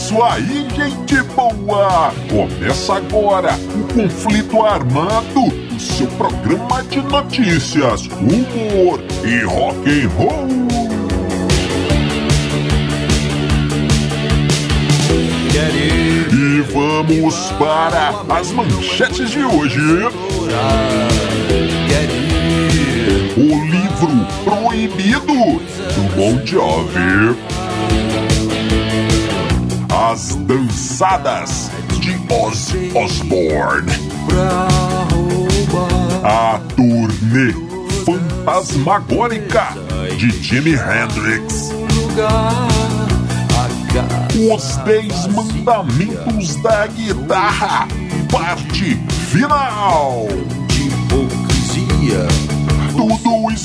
isso aí, gente boa! Começa agora o Conflito Armado, o seu programa de notícias, humor e rock and roll. E vamos para as manchetes de hoje. O livro proibido do Bon Jovi. As dançadas de Ozzy Osbourne. A turnê fantasmagórica de Jimi Hendrix. Os Dez Mandamentos da Guitarra, parte final. de hipocrisia.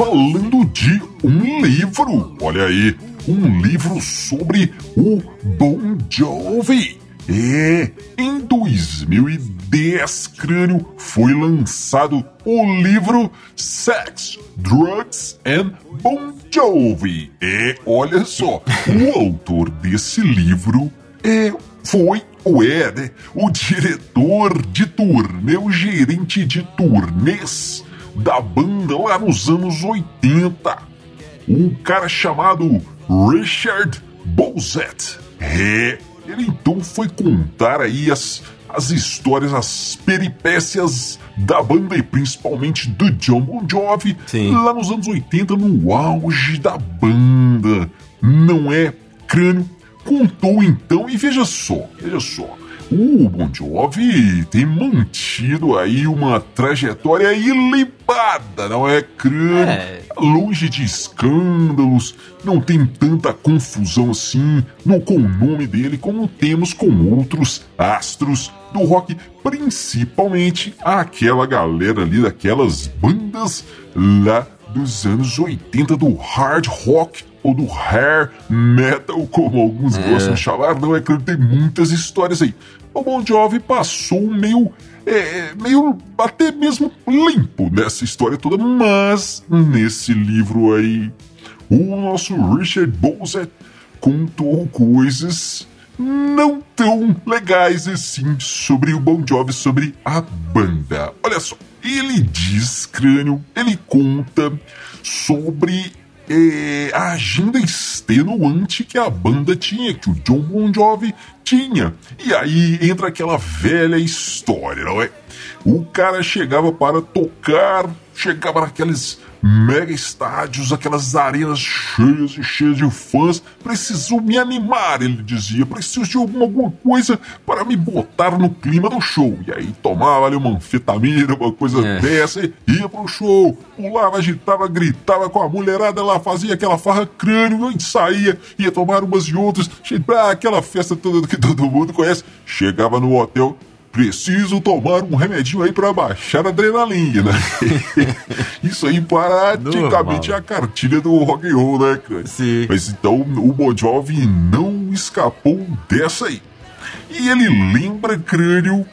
falando de um livro. Olha aí, um livro sobre o Bon Jovi. É, em 2010, Crânio, foi lançado o livro Sex, Drugs and Bon Jovi. É, olha só, o autor desse livro é, foi o é, né, o diretor de turnê, o gerente de turnês da banda lá nos anos 80. Um cara chamado Richard Bozet. É, ele então foi contar aí as, as histórias, as peripécias da banda e principalmente do John Bon Jovi Sim. lá nos anos 80, no auge da banda. Não é crânio? Contou então, e veja só, veja só. O Bon Jovi tem mantido aí uma trajetória ilibada, não é crânio? É. Longe de escândalos, não tem tanta confusão assim no com o nome dele como temos com outros astros do rock, principalmente aquela galera ali daquelas bandas lá dos anos 80 do hard rock ou do hair metal, como alguns gostam de chamar, não é claro, tem muitas histórias aí. O Bon Jovi passou meio, é, meio até mesmo limpo nessa história toda, mas nesse livro aí, o nosso Richard Bozet contou coisas não tão legais assim sobre o Bon Jovi, sobre a banda. Olha só, ele diz, crânio, ele conta sobre é, a agenda extenuante que a banda tinha, que o John Bon Jovi tinha. E aí entra aquela velha história, não é? O cara chegava para tocar, chegava naqueles mega estádios, aquelas arenas cheias e cheias de fãs. Preciso me animar, ele dizia. Preciso de alguma, alguma coisa para me botar no clima do show. E aí tomava ali uma anfetamina, uma coisa É. dessa, e ia pro show, pulava, agitava, gritava com a mulherada lá, fazia aquela farra crânio, e saía, ia tomar umas e outras, ah, aquela festa toda que todo mundo conhece. Chegava no hotel, preciso tomar um remedinho aí para baixar a adrenalina. Isso aí praticamente Normal. é a cartilha do rock and roll, né, cara? Sim. Mas então o Bon Jovi não escapou dessa aí. E ele lembra, crânio,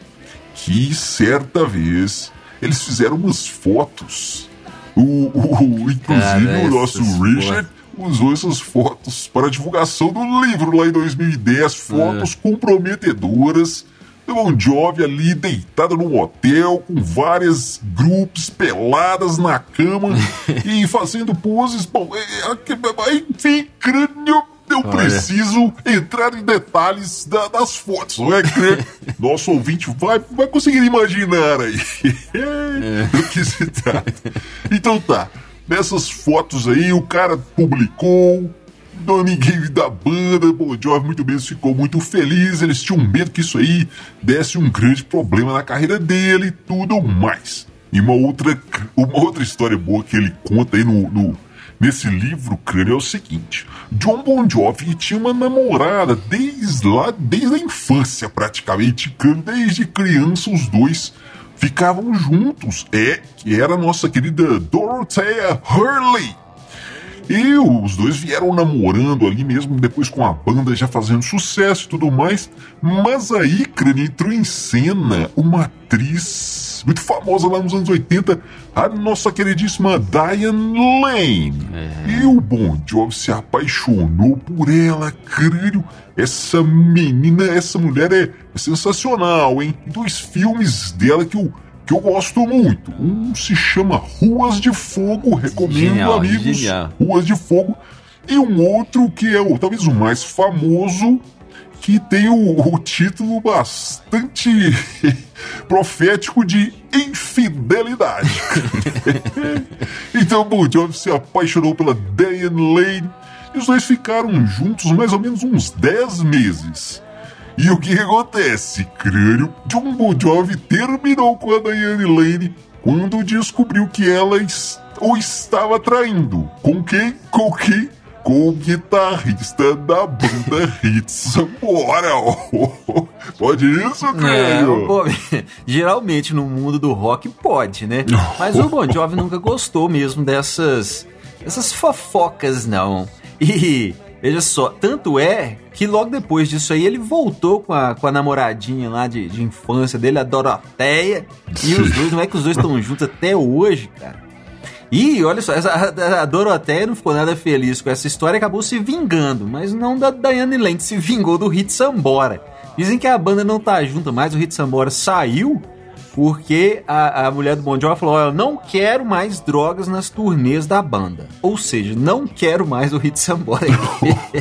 que certa vez eles fizeram umas fotos. O, o- inclusive Cara, o nosso Richard usou essas fotos para a divulgação do livro lá em 2010, fotos comprometedoras do Bon Jovi ali deitado num hotel com várias grupos peladas na cama e fazendo poses. Bom, é, é, enfim, crânio. Eu Olha. preciso entrar em detalhes da- das fotos, não é? Nosso ouvinte vai, vai conseguir imaginar aí do que se trata. Então tá, nessas fotos aí o cara publicou, não ninguém da banda, Bon Jovi muito mesmo ficou muito feliz, eles tinham medo que isso aí desse um grande problema na carreira dele e tudo mais. E uma outra, uma outra história boa que ele conta aí no, no- nesse livro, crânio, é o seguinte: John Bon Jovi tinha uma namorada desde lá, desde a infância, praticamente, desde criança os dois ficavam juntos. É, que era a nossa querida Dorothea Hurley. E os dois vieram namorando ali mesmo, depois com a banda já fazendo sucesso e tudo mais. Mas aí, Crânio, entrou em cena uma atriz muito famosa lá nos anos 80, a nossa queridíssima Diane Lane. É. E o Bon Jovi se apaixonou por ela, Crânio. Essa menina, essa mulher é, é sensacional, hein? Dois filmes dela que o que eu gosto muito. Um se chama Ruas de Fogo, recomendo, genial, amigos. Genial. Ruas de Fogo. E um outro que é o, talvez o mais famoso, que tem o, o título bastante profético de Infidelidade. então, Bon Jovi se apaixonou pela Diane Lane e os dois ficaram juntos mais ou menos uns 10 meses. E o que acontece? Crânio, John Bon Jovi terminou com a Diane Lane quando descobriu que ela o estava traindo. Com quem? Com quem? Com o guitarrista da banda Hits. Bora! Pode isso, Crânio? É, geralmente no mundo do rock pode, né? Mas o Bon Jovi nunca gostou mesmo dessas, dessas fofocas, não. E Veja só, tanto é que logo depois disso aí ele voltou com a, com a namoradinha lá de, de infância dele, a Doroteia. E os dois, não é que os dois estão juntos até hoje, cara. E olha só, essa, a, a Doroteia não ficou nada feliz com essa história e acabou se vingando, mas não da Diane Lane, se vingou do Hit Sambora. Dizem que a banda não tá junta mais, o Hit Sambora saiu porque a, a mulher do Bon Jovi falou: Olha, não quero mais drogas nas turnês da banda. Ou seja, não quero mais o Hit Sambora.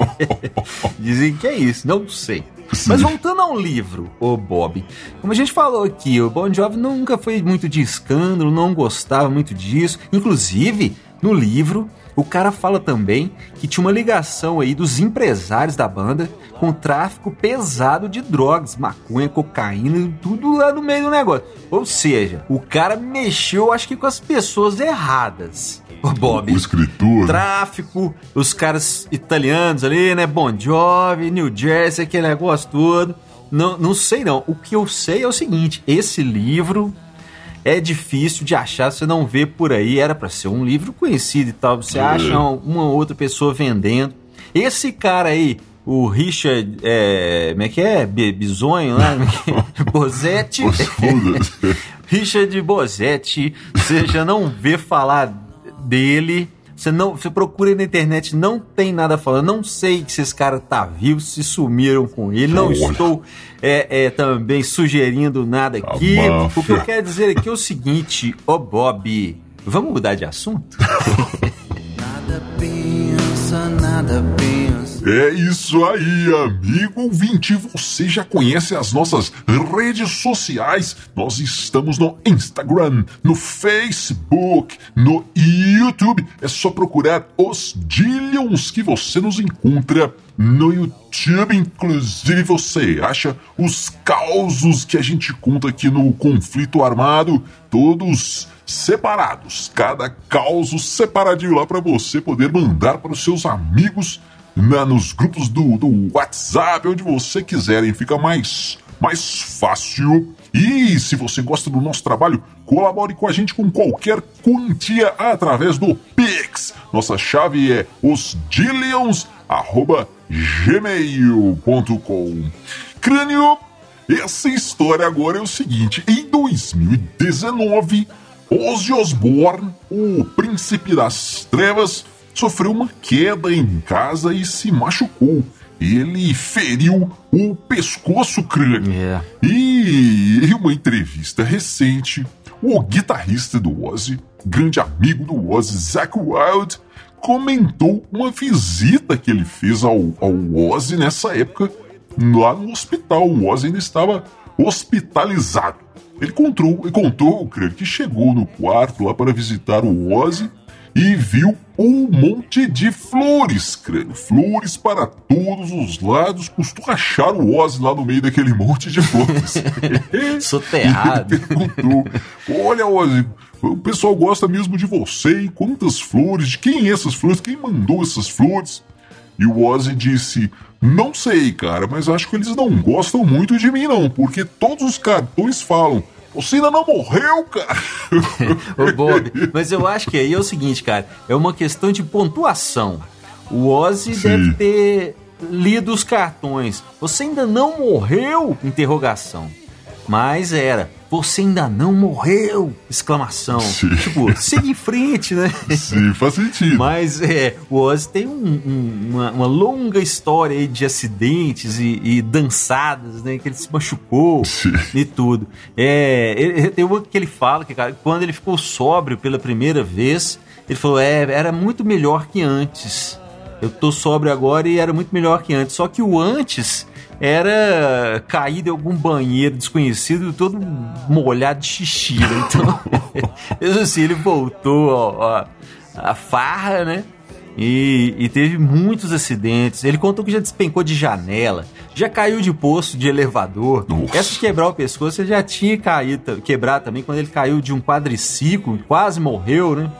Dizem que é isso, não sei. Sim. Mas voltando ao livro, o Bob, como a gente falou aqui, o Bon Jovi nunca foi muito de escândalo, não gostava muito disso. Inclusive, no livro, o cara fala também que tinha uma ligação aí dos empresários da banda com tráfico pesado de drogas, maconha, cocaína, tudo lá no meio do negócio. Ou seja, o cara mexeu, acho que com as pessoas erradas. O Bob. O escritor. Tráfico, os caras italianos ali, né? Bon Jovi, New Jersey, aquele negócio todo. Não, não sei não. O que eu sei é o seguinte: esse livro é difícil de achar, você não vê por aí. Era para ser um livro conhecido e tal. Você acha uma outra pessoa vendendo. Esse cara aí, o Richard, é, como é que é? Bisonho lá? É, é? Bozetti. Richard Bozetti, você já não vê falar dele. Você não, você procura na internet, não tem nada falando. Não sei se esse cara tá vivo, se sumiram com ele. Não estou é, é, também sugerindo nada aqui. O que eu quero dizer aqui é o seguinte, ô oh Bob, vamos mudar de assunto? nada pensa, nada pensa. É isso aí, amigo ouvinte. Você já conhece as nossas redes sociais? Nós estamos no Instagram, no Facebook, no YouTube. É só procurar os Dillions que você nos encontra no YouTube. Inclusive, você acha os causos que a gente conta aqui no Conflito Armado, todos separados. Cada causo separadinho lá para você poder mandar para os seus amigos na, nos grupos do, do WhatsApp, onde você quiserem, fica mais, mais fácil. E se você gosta do nosso trabalho, colabore com a gente com qualquer quantia através do Pix. Nossa chave é osdillions.gmail.com Crânio, essa história agora é o seguinte: em 2019, Ozzy Osbourne, o príncipe das trevas, sofreu uma queda em casa e se machucou. Ele feriu o pescoço crânio. Yeah. E em uma entrevista recente, o guitarrista do Ozzy, grande amigo do Ozzy, Zach Wild, comentou uma visita que ele fez ao, ao Ozzy nessa época lá no hospital. O Ozzy ainda estava hospitalizado. Ele contou, ele contou, creio, que chegou no quarto lá para visitar o Ozzy e viu um monte de flores, crânio. Flores para todos os lados. Custou achar o Ozzy lá no meio daquele monte de flores. Soterrado. Ele perguntou: Olha, Ozzy, o pessoal gosta mesmo de você, hein? Quantas flores? De quem é essas flores? Quem mandou essas flores? E o Ozzy disse: Não sei, cara, mas acho que eles não gostam muito de mim, não, porque todos os cartões falam. Você ainda não morreu, cara. Ô, Bob, mas eu acho que aí é o seguinte, cara, é uma questão de pontuação. O Ozzy Sim. deve ter lido os cartões. Você ainda não morreu? Interrogação. Mas era, você ainda não morreu! Exclamação. Sim. Tipo, siga em frente, né? Sim, faz sentido. Mas é, o Ozzy tem um- um- uma, uma longa história aí de acidentes e, e dançadas, né? Que ele se machucou Sim. e tudo. É, ele- tem uma que ele fala que cara, quando ele ficou sóbrio pela primeira vez, ele falou: é, era muito melhor que antes. Eu tô sóbrio agora e era muito melhor que antes. Só que o antes era caído em algum banheiro desconhecido, todo molhado de xixi. Né? Então, mesmo assim, ele voltou ó, a farra, né? E, e teve muitos acidentes. Ele contou que já despencou de janela, já caiu de poço de elevador. Nossa. Essa de quebrar o pescoço ele já tinha caído, quebrado também quando ele caiu de um quadriciclo, quase morreu, né?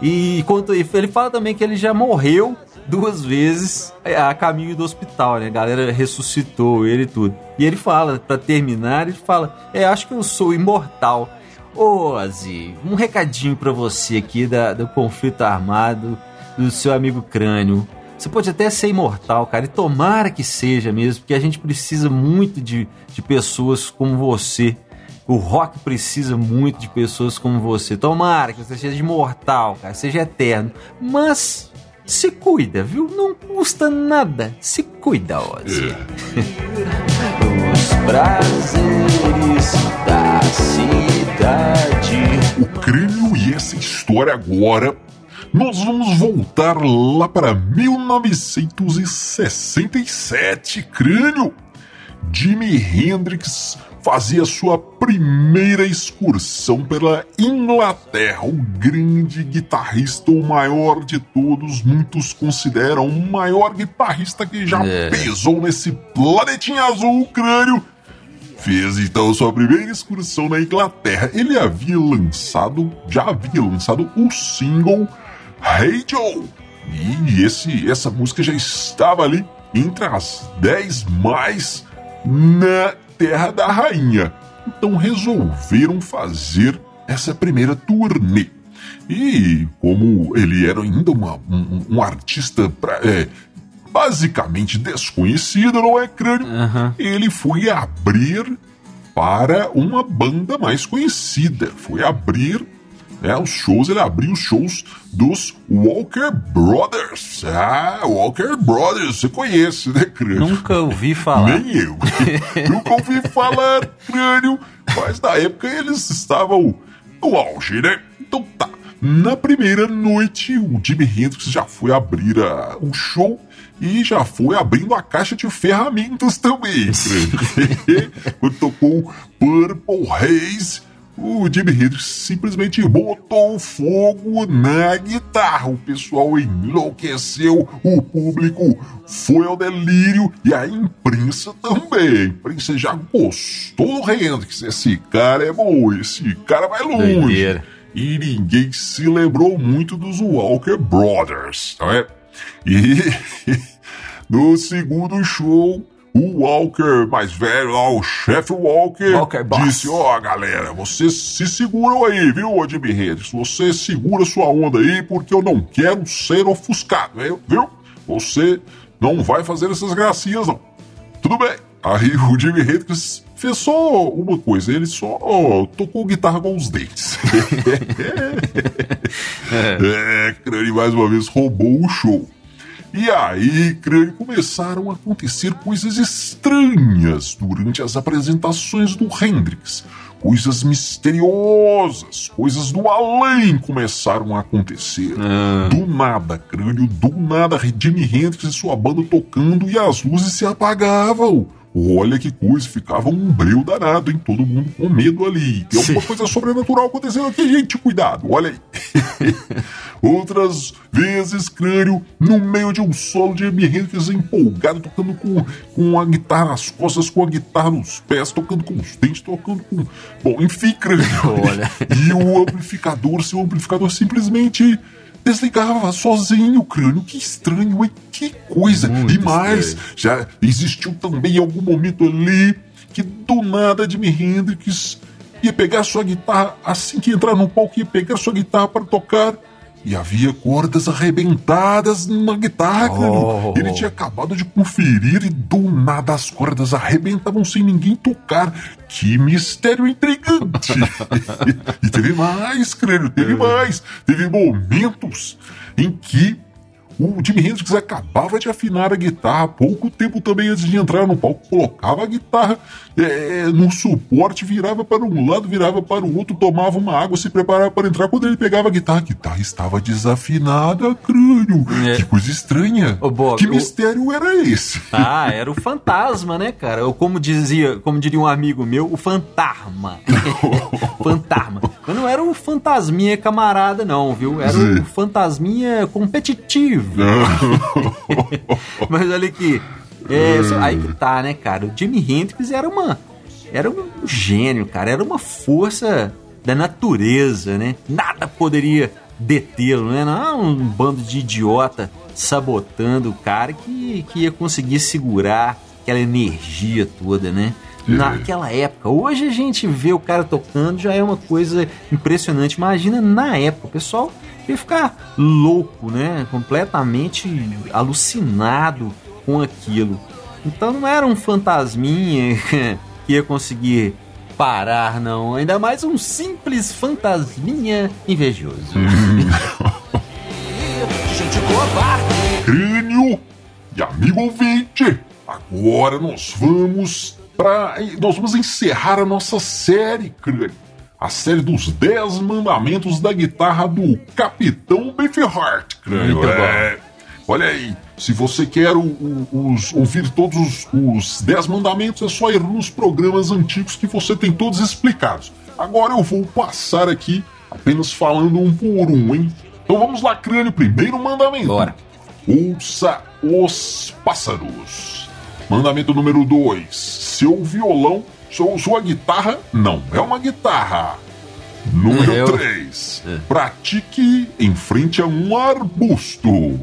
E conta, ele fala também que ele já morreu duas vezes a caminho do hospital, né? A galera ressuscitou ele e tudo. E ele fala, pra terminar, ele fala: É, acho que eu sou imortal. Ô, Ozzy, um recadinho pra você aqui da, do conflito armado do seu amigo Crânio. Você pode até ser imortal, cara, e tomara que seja mesmo, porque a gente precisa muito de, de pessoas como você. O rock precisa muito de pessoas como você. Tomara que você seja imortal, cara, seja eterno. Mas se cuida, viu? Não custa nada. Se cuida, Ozzy. Os prazeres da cidade. o crânio e essa história agora, nós vamos voltar lá para 1967, crânio. Jimi Hendrix fazia sua primeira excursão pela Inglaterra. O grande guitarrista, o maior de todos, muitos consideram o maior guitarrista que já É. pisou nesse planetinha azul, crânio fez então sua primeira excursão na Inglaterra. Ele havia lançado, já havia lançado o single Hey Joe. E esse, essa música já estava ali entre as 10 mais na Terra da Rainha. Então resolveram fazer essa primeira turnê. E como ele era ainda uma- um, um artista pra- é, basicamente desconhecido, não é crânio? Aham. ele foi abrir para uma banda mais conhecida. Foi abrir né, os shows, ele abriu os shows dos Walker Brothers. Ah, Walker Brothers, você conhece, né, Crânio? Nunca ouvi falar. Nem eu. Nunca ouvi falar, Crânio, mas na época eles estavam no auge, né? Então tá. Na primeira noite, o Jimi Hendrix já foi abrir a- o show e já foi abrindo a caixa de ferramentas também. Quando tocou Purple Haze, o Jimi Hendrix simplesmente botou fogo na guitarra. O pessoal enlouqueceu, o público foi ao delírio e a imprensa também. A imprensa já gostou do Hendrix. Esse cara é bom, esse cara vai longe. Doideira. E ninguém se lembrou muito dos Walker Brothers, não é? E no segundo show, o Walker mais velho lá, o chefe Walker, Walker disse: Ó, galera, vocês se seguram aí, viu, Jimmy Hendrix? Você segura sua onda aí, porque eu não quero ser ofuscado, viu? Você não vai fazer essas gracinhas, não. Tudo bem. Aí o Jimi Hendrix fez só uma coisa, ele só tocou guitarra com os dentes. é, Crânio mais uma vez roubou o show. E aí, Crânio, começaram a acontecer coisas estranhas durante as apresentações do Hendrix. Coisas misteriosas, coisas do além começaram a acontecer. Do nada, Crânio, do nada, Jimi Hendrix e sua banda tocando e as luzes se apagavam. Olha que coisa, ficava um breu danado, hein? Todo mundo com medo ali. Tem alguma Sim. coisa sobrenatural acontecendo aqui, gente, cuidado, olha aí. Outras vezes, crânio, no meio de um solo de Jimi Hendrix empolgado, tocando com, com a guitarra nas costas, com a guitarra nos pés, tocando com os dentes, tocando com. Bom, enfim, crânio. Olha. E o amplificador, seu amplificador simplesmente desligava sozinho o crânio. Que estranho, hein? Que coisa. Muito e mais, estranho. já existiu também algum momento ali que do nada Jimi Hendrix ia pegar sua guitarra assim que entrar no palco, ia pegar sua guitarra para tocar. E havia cordas arrebentadas na guitarra. Oh. Ele tinha acabado de conferir e do nada as cordas arrebentavam sem ninguém tocar. Que mistério intrigante! e teve mais, crânio, teve mais. Teve momentos em que o Jimi Hendrix acabava de afinar a guitarra pouco tempo também antes de entrar no palco, colocava a guitarra é, no suporte, virava para um lado, virava para o outro, tomava uma água, se preparava para entrar. Quando ele pegava a guitarra, a guitarra estava desafinada, crânio. É. Que coisa estranha. Ô, Bob, que o- mistério era esse? Ah, era o fantasma, né, cara? Ou como dizia, como diria um amigo meu, o fantasma. fantasma. Mas não era o fantasminha camarada, não, viu? Era Sim. o fantasminha competitivo. Mas olha aqui. É, só- aí que tá, né, cara? O Jimi Hendrix era uma. Era um gênio, cara. Era uma força da natureza, né? Nada poderia detê-lo, né? Não era um bando de idiota sabotando o cara que, que ia conseguir segurar aquela energia toda, né? Naquela época. Hoje a gente vê o cara tocando, já é uma coisa impressionante. Imagina na época, o pessoal ia ficar louco, né? Completamente alucinado com aquilo. Então não era um fantasminha que ia conseguir parar, não. Ainda mais um simples fantasminha invejoso. Crânio e amigo ouvinte. Agora nós vamos para nós vamos encerrar a nossa série, crânio. A série dos 10 mandamentos da guitarra do Capitão Beefheart, crânio. É, olha aí, se você quer o- o- os- ouvir todos os, os 10 mandamentos, é só ir nos programas antigos que você tem todos explicados. Agora eu vou passar aqui apenas falando um por um, hein? Então vamos lá, crânio, primeiro mandamento. Bora. Ouça os pássaros. Mandamento número 2. Seu violão, sua, sua guitarra não é uma guitarra. Número Eu- 3. Pratique em frente a um arbusto.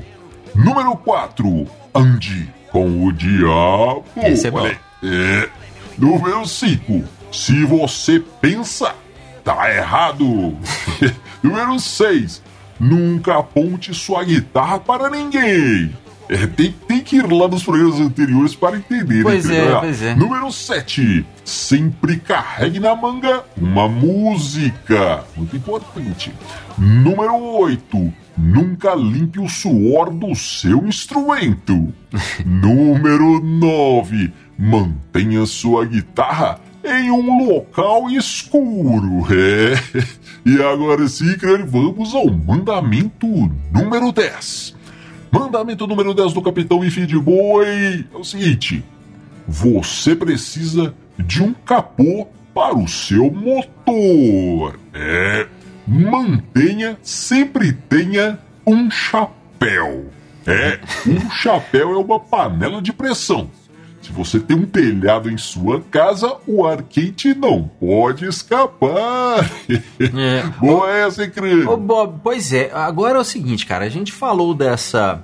Número 4. Ande com o diabo. Esse é bom. É. Número 5. Se você pensa, tá errado. Número 6. Nunca aponte sua guitarra para ninguém. É, tem, tem que ir lá nos programas anteriores para entender. Pois entendeu? é, pois é. Número 7. Sempre carregue na manga uma música. Muito importante. Número 8. Nunca limpe o suor do seu instrumento. Número 9. Mantenha sua guitarra em um local escuro. É. E agora sim, vamos ao mandamento número 10. Mandamento número 10 do Capitão Ifi de Boi é o seguinte: você precisa de um capô para o seu motor. É. Mantenha, sempre tenha um chapéu. É, um chapéu é uma panela de pressão. Se você tem um telhado em sua casa, o ar quente não pode escapar. É. Boa essa, crânio? Ô Bob, pois é, agora é o seguinte, cara, a gente falou dessa.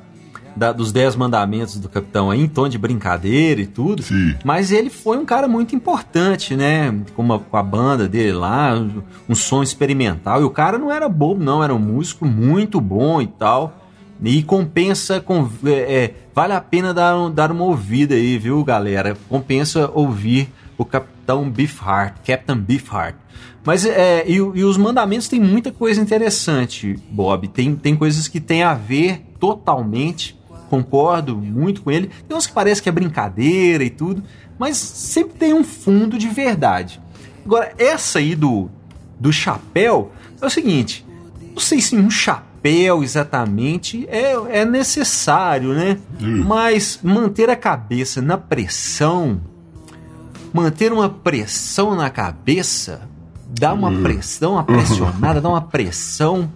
Da- dos 10 mandamentos do capitão aí, em tom de brincadeira e tudo. Sim. Mas ele foi um cara muito importante, né? Com, a- com a banda dele lá, um, um som experimental. E o cara não era bobo, não, era um músico muito bom e tal. E compensa, com, é, é, vale a pena dar, dar uma ouvida aí, viu, galera? Compensa ouvir o Capitão Beefheart, Captain Beefheart. Mas é, e, e os mandamentos tem muita coisa interessante, Bob. Tem, tem coisas que tem a ver totalmente, concordo muito com ele. Tem uns que parece que é brincadeira e tudo, mas sempre tem um fundo de verdade. Agora, essa aí do, do chapéu é o seguinte: não sei se um chapéu exatamente é, é necessário, né? Hum. Mas manter a cabeça na pressão manter uma pressão na cabeça, dá uma pressão, uma pressionada, dá uma pressão.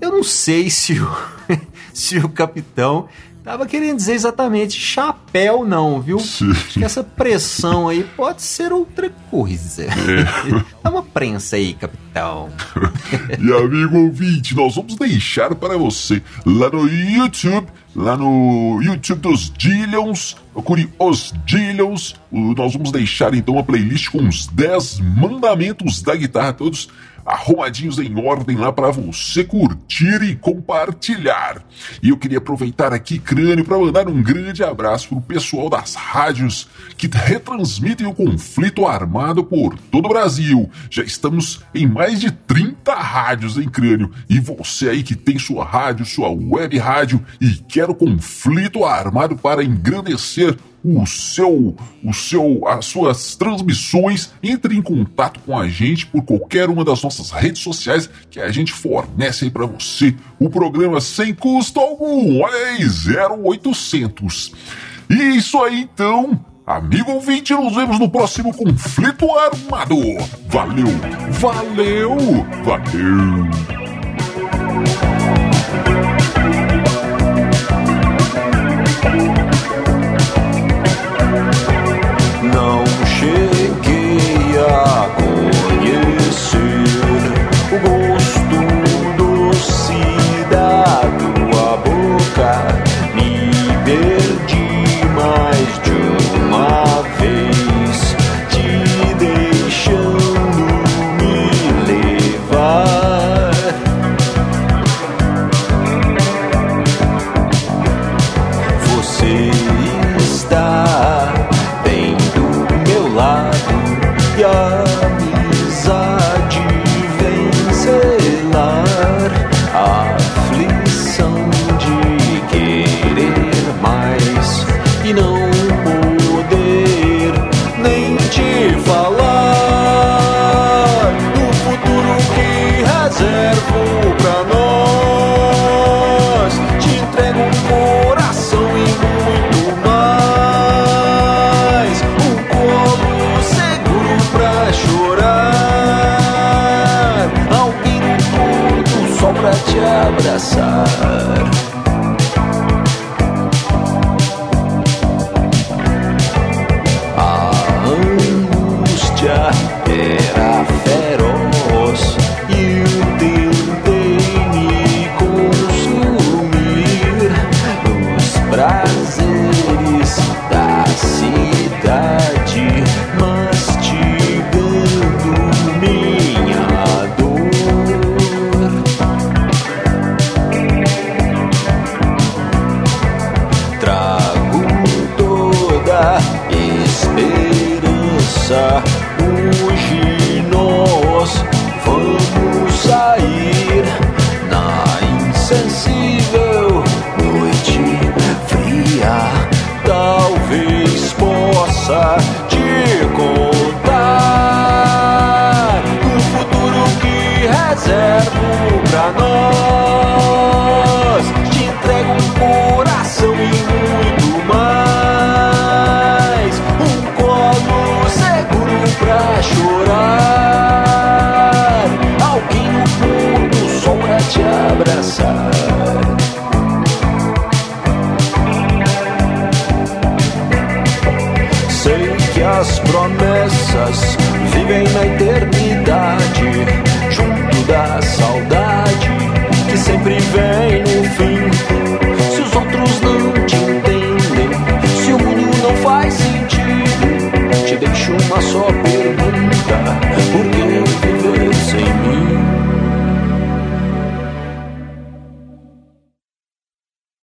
Eu não sei se se o capitão tava querendo dizer exatamente chapéu, não, viu? Sim. Acho que essa pressão aí pode ser outra coisa. Dá uma prensa aí, capitão. E amigo ouvinte, nós vamos deixar para você lá no YouTube, lá no YouTube dos Dillions, procure os Dillions. Nós vamos deixar então uma playlist com os 10 mandamentos da guitarra, todos arrumadinhos em ordem lá para você curtir e compartilhar. E eu queria aproveitar aqui, Crânio, para mandar um grande abraço pro pessoal das rádios que retransmitem o conflito armado por todo o Brasil. Já estamos em mais de 30 rádios em Crânio. E você aí que tem sua rádio, sua web rádio e quer o conflito armado para engrandecer o seu, o seu, as suas transmissões, entre em contato com a gente por qualquer uma das nossas redes sociais que a gente fornece aí para você o programa sem custo algum. Olha aí, 0800. E isso aí então. Amigo ouvinte, nos vemos no próximo conflito armado. Valeu, valeu, valeu. na eternidade, junto da salvação.